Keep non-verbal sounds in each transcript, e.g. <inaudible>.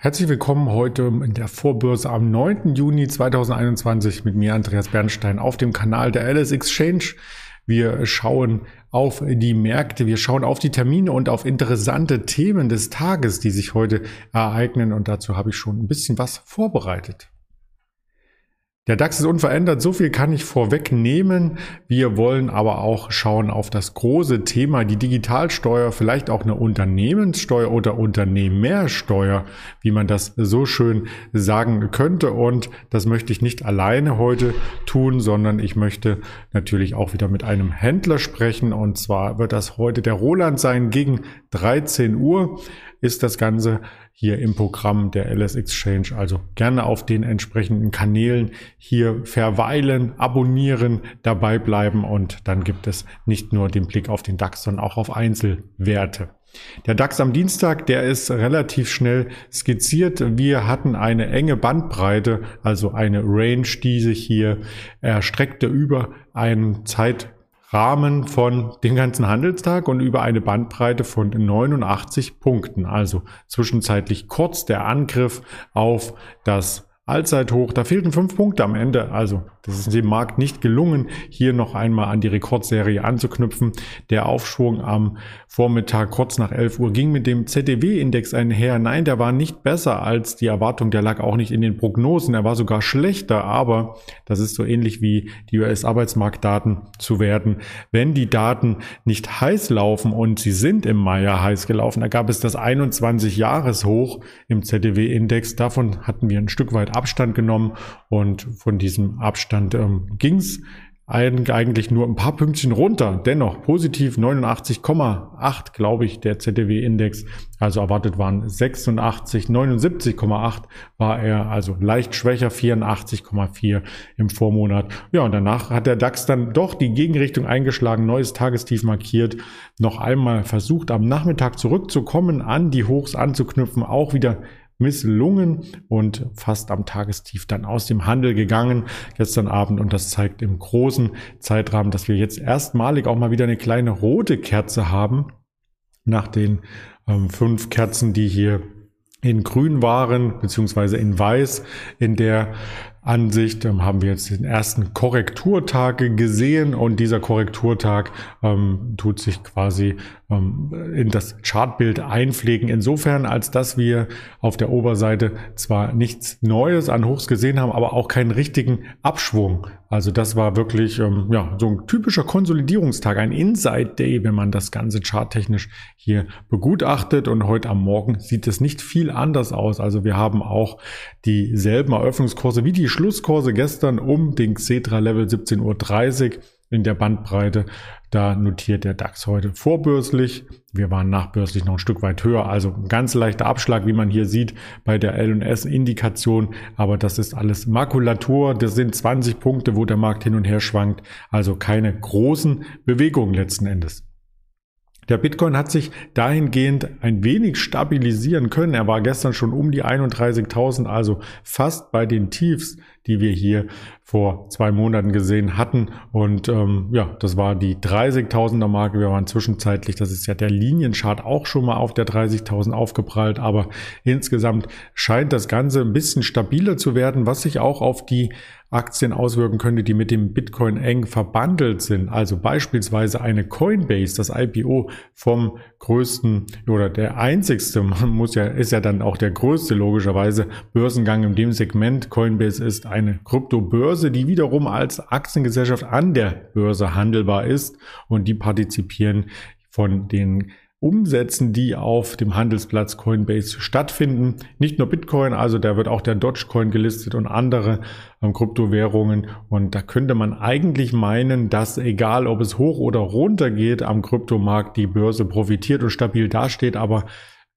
Herzlich willkommen heute in der Vorbörse am 9. Juni 2021 mit mir Andreas Bernstein auf dem Kanal der Alice Exchange. Wir schauen auf die Märkte, wir schauen auf die Termine und auf interessante Themen des Tages, die sich heute ereignen und dazu habe ich schon ein bisschen was vorbereitet. Der DAX ist unverändert, so viel kann ich vorwegnehmen. Wir wollen aber auch schauen auf das große Thema, die Digitalsteuer, vielleicht auch eine Unternehmenssteuer oder Unternehmersteuer, wie man das so schön sagen könnte. Und das möchte ich nicht alleine heute tun, sondern ich möchte natürlich auch wieder mit einem Händler sprechen. Und zwar wird das heute der Roland sein gegen 13 Uhr ist das Ganze hier im Programm der LS Exchange. Also gerne auf den entsprechenden Kanälen hier verweilen, abonnieren, dabei bleiben und dann gibt es nicht nur den Blick auf den DAX, sondern auch auf Einzelwerte. Der DAX am Dienstag, der ist relativ schnell skizziert. Wir hatten eine enge Bandbreite, also eine Range, die sich hier erstreckte über einen Zeit Rahmen von dem ganzen Handelstag und über eine Bandbreite von 89 Punkten. Also zwischenzeitlich kurz der Angriff auf das Allzeithoch. Da fehlten fünf Punkte am Ende. Also das ist dem Markt nicht gelungen, hier noch einmal an die Rekordserie anzuknüpfen. Der Aufschwung am Vormittag kurz nach 11 Uhr ging mit dem ZDW-Index einher. Nein, der war nicht besser als die Erwartung. Der lag auch nicht in den Prognosen. Er war sogar schlechter. Aber das ist so ähnlich wie die US-Arbeitsmarktdaten zu werden. Wenn die Daten nicht heiß laufen und sie sind im Mai heiß gelaufen, da gab es das 21-Jahres-Hoch im ZDW-Index. Davon hatten wir ein Stück weit Abstand genommen und von diesem Abstand ähm, ging es eigentlich nur ein paar Pünktchen runter. Dennoch positiv 89,8, glaube ich, der ZDW-Index. Also erwartet waren 86, 79,8 war er, also leicht schwächer, 84,4 im Vormonat. Ja, und danach hat der DAX dann doch die Gegenrichtung eingeschlagen, neues Tagestief markiert, noch einmal versucht, am Nachmittag zurückzukommen, an die Hochs anzuknüpfen, auch wieder misslungen und fast am Tagestief dann aus dem Handel gegangen gestern Abend. Und das zeigt im großen Zeitrahmen, dass wir jetzt erstmalig auch mal wieder eine kleine rote Kerze haben nach den ähm, fünf Kerzen, die hier in grün waren, beziehungsweise in weiß in der Ansicht ähm, haben wir jetzt den ersten Korrekturtag gesehen und dieser Korrekturtag ähm, tut sich quasi ähm, in das Chartbild einpflegen. Insofern, als dass wir auf der Oberseite zwar nichts Neues an Hochs gesehen haben, aber auch keinen richtigen Abschwung. Also das war wirklich ähm, ja, so ein typischer Konsolidierungstag, ein Inside Day, wenn man das Ganze charttechnisch hier begutachtet. Und heute am Morgen sieht es nicht viel anders aus. Also wir haben auch dieselben Eröffnungskurse wie die Schlusskurse gestern um den Xetra Level 17.30 Uhr in der Bandbreite. Da notiert der DAX heute vorbörslich. Wir waren nachbörslich noch ein Stück weit höher. Also ein ganz leichter Abschlag, wie man hier sieht bei der L&S-Indikation. Aber das ist alles Makulatur. Das sind 20 Punkte, wo der Markt hin und her schwankt. Also keine großen Bewegungen letzten Endes. Der Bitcoin hat sich dahingehend ein wenig stabilisieren können. Er war gestern schon um die 31.000, also fast bei den Tiefs, die wir hier vor zwei Monaten gesehen hatten. Und ähm, ja, das war die 30.000er Marke. Wir waren zwischenzeitlich, das ist ja der Linienchart auch schon mal auf der 30.000 aufgeprallt. Aber insgesamt scheint das Ganze ein bisschen stabiler zu werden, was sich auch auf die Aktien auswirken könnte, die mit dem Bitcoin eng verbandelt sind. Also beispielsweise eine Coinbase, das IPO vom größten oder der einzigste, <laughs> man muss ja, ist ja dann auch der größte logischerweise Börsengang in dem Segment. Coinbase ist eine Kryptobörse, die wiederum als Aktiengesellschaft an der Börse handelbar ist und die partizipieren von den Umsätzen, die auf dem Handelsplatz Coinbase stattfinden. Nicht nur Bitcoin, also da wird auch der Dogecoin gelistet und andere ähm, Kryptowährungen. Und da könnte man eigentlich meinen, dass egal ob es hoch oder runter geht am Kryptomarkt, die Börse profitiert und stabil dasteht. Aber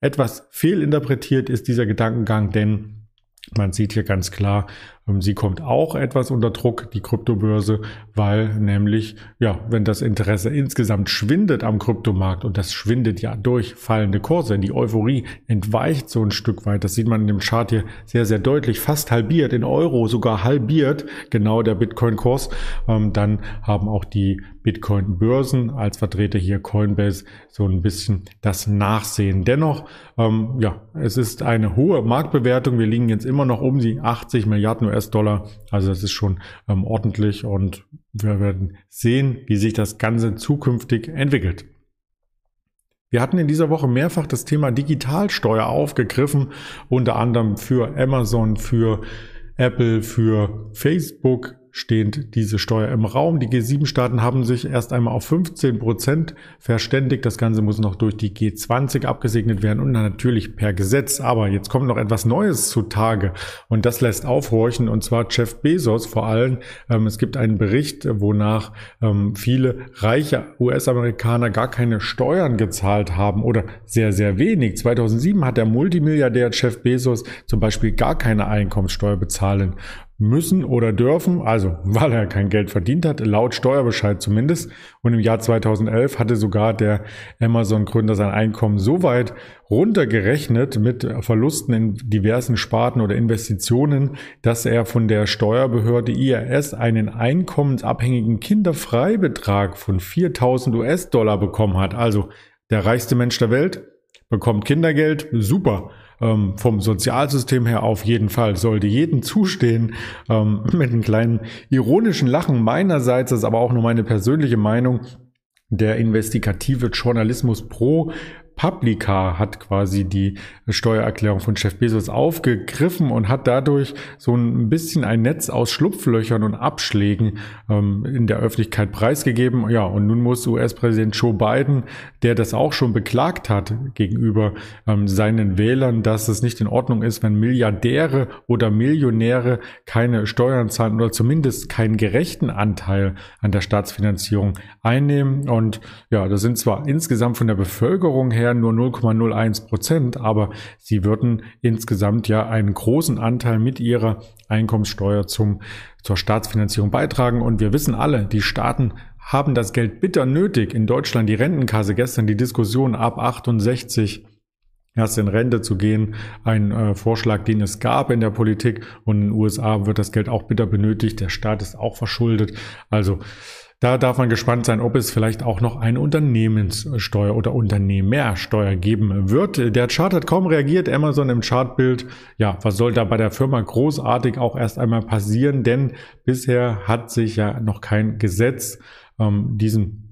etwas fehlinterpretiert ist dieser Gedankengang, denn man sieht hier ganz klar, sie kommt auch etwas unter Druck, die Kryptobörse, weil nämlich, ja, wenn das Interesse insgesamt schwindet am Kryptomarkt und das schwindet ja durch fallende Kurse, die Euphorie entweicht so ein Stück weit. Das sieht man in dem Chart hier sehr, sehr deutlich, fast halbiert, in Euro sogar halbiert, genau der Bitcoin-Kurs. Ähm, dann haben auch die Bitcoin-Börsen. Als Vertreter hier Coinbase so ein bisschen das Nachsehen. Dennoch, ähm, ja, es ist eine hohe Marktbewertung. Wir liegen jetzt immer noch um die 80 Milliarden US-Dollar. Also das ist schon ähm, ordentlich und wir werden sehen, wie sich das Ganze zukünftig entwickelt. Wir hatten in dieser Woche mehrfach das Thema Digitalsteuer aufgegriffen, unter anderem für Amazon, für Apple, für Facebook, stehend diese Steuer im Raum. Die G7-Staaten haben sich erst einmal auf 15 Prozent verständigt. Das Ganze muss noch durch die G20 abgesegnet werden und natürlich per Gesetz. Aber jetzt kommt noch etwas Neues zutage und das lässt aufhorchen und zwar Jeff Bezos vor allem. Ähm, es gibt einen Bericht, wonach ähm, viele reiche US-Amerikaner gar keine Steuern gezahlt haben oder sehr, sehr wenig. 2007 hat der Multimilliardär Jeff Bezos zum Beispiel gar keine Einkommenssteuer bezahlen müssen oder dürfen, also weil er kein Geld verdient hat, laut Steuerbescheid zumindest. Und im Jahr 2011 hatte sogar der Amazon-Gründer sein Einkommen so weit runtergerechnet mit Verlusten in diversen Sparten oder Investitionen, dass er von der Steuerbehörde IRS einen einkommensabhängigen Kinderfreibetrag von 4000 US-Dollar bekommen hat. Also der reichste Mensch der Welt bekommt Kindergeld, super. Ähm, vom Sozialsystem her auf jeden Fall sollte jedem zustehen. Ähm, <laughs> mit einem kleinen ironischen Lachen meinerseits, das ist aber auch nur meine persönliche Meinung. Der investigative Journalismus Pro Publica hat quasi die Steuererklärung von Chef Bezos aufgegriffen und hat dadurch so ein bisschen ein Netz aus Schlupflöchern und Abschlägen ähm, in der Öffentlichkeit preisgegeben. Ja, und nun muss US-Präsident Joe Biden, der das auch schon beklagt hat gegenüber ähm, seinen Wählern, dass es nicht in Ordnung ist, wenn Milliardäre oder Millionäre keine Steuern zahlen oder zumindest keinen gerechten Anteil an der Staatsfinanzierung einnehmen. Und ja, das sind zwar insgesamt von der Bevölkerung her wären nur 0,01 Prozent, aber sie würden insgesamt ja einen großen Anteil mit ihrer Einkommenssteuer zum, zur Staatsfinanzierung beitragen. Und wir wissen alle, die Staaten haben das Geld bitter nötig. In Deutschland die Rentenkasse, gestern die Diskussion ab 68 erst in Rente zu gehen, ein äh, Vorschlag, den es gab in der Politik und in den USA wird das Geld auch bitter benötigt. Der Staat ist auch verschuldet. Also da darf man gespannt sein, ob es vielleicht auch noch eine Unternehmenssteuer oder Unternehmersteuer geben wird. Der Chart hat kaum reagiert, Amazon im Chartbild. Ja, was soll da bei der Firma großartig auch erst einmal passieren? Denn bisher hat sich ja noch kein Gesetz ähm, diesen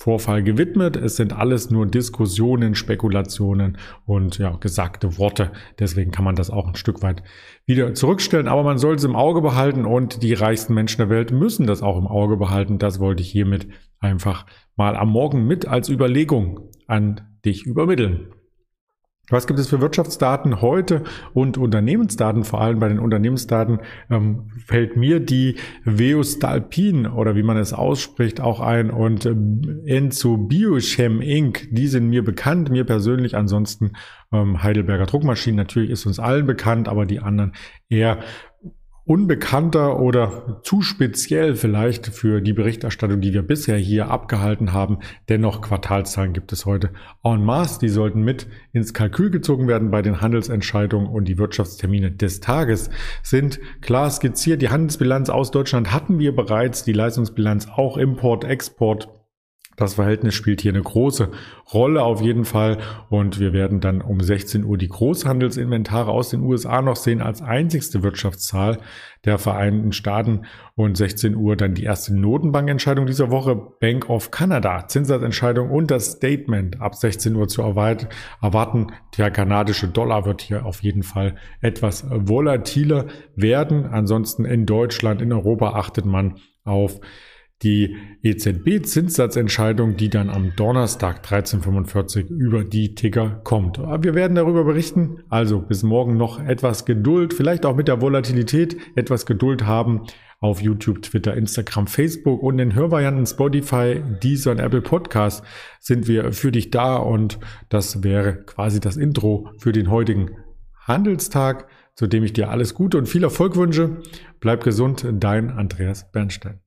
Vorfall gewidmet. Es sind alles nur Diskussionen, Spekulationen und ja, gesagte Worte. Deswegen kann man das auch ein Stück weit wieder zurückstellen. Aber man soll es im Auge behalten und die reichsten Menschen der Welt müssen das auch im Auge behalten. Das wollte ich hiermit einfach mal am Morgen mit als Überlegung an dich übermitteln. Was gibt es für Wirtschaftsdaten heute und Unternehmensdaten? Vor allem bei den Unternehmensdaten ähm, fällt mir die Veostalpin oder wie man es ausspricht auch ein und äh, Enzo Biochem Inc. Die sind mir bekannt, mir persönlich. Ansonsten ähm, Heidelberger Druckmaschinen natürlich ist uns allen bekannt, aber die anderen eher unbekannter oder zu speziell vielleicht für die Berichterstattung, die wir bisher hier abgehalten haben. Dennoch Quartalszahlen gibt es heute en masse. Die sollten mit ins Kalkül gezogen werden bei den Handelsentscheidungen und die Wirtschaftstermine des Tages sind klar skizziert. Die Handelsbilanz aus Deutschland hatten wir bereits, die Leistungsbilanz auch Import, Export das Verhältnis spielt hier eine große Rolle auf jeden Fall und wir werden dann um 16 Uhr die Großhandelsinventare aus den USA noch sehen als einzigste Wirtschaftszahl der Vereinigten Staaten und 16 Uhr dann die erste Notenbankentscheidung dieser Woche, Bank of Canada, Zinssatzentscheidung und das Statement ab 16 Uhr zu erwarten. Der kanadische Dollar wird hier auf jeden Fall etwas volatiler werden. Ansonsten in Deutschland, in Europa achtet man auf die EZB-Zinssatzentscheidung, die dann am Donnerstag 13.45 über die Ticker kommt. wir werden darüber berichten. Also bis morgen noch etwas Geduld, vielleicht auch mit der Volatilität etwas Geduld haben auf YouTube, Twitter, Instagram, Facebook und in Hörvarianten Spotify, Deezer und Apple Podcast sind wir für dich da und das wäre quasi das Intro für den heutigen Handelstag, zu dem ich dir alles Gute und viel Erfolg wünsche. Bleib gesund, dein Andreas Bernstein.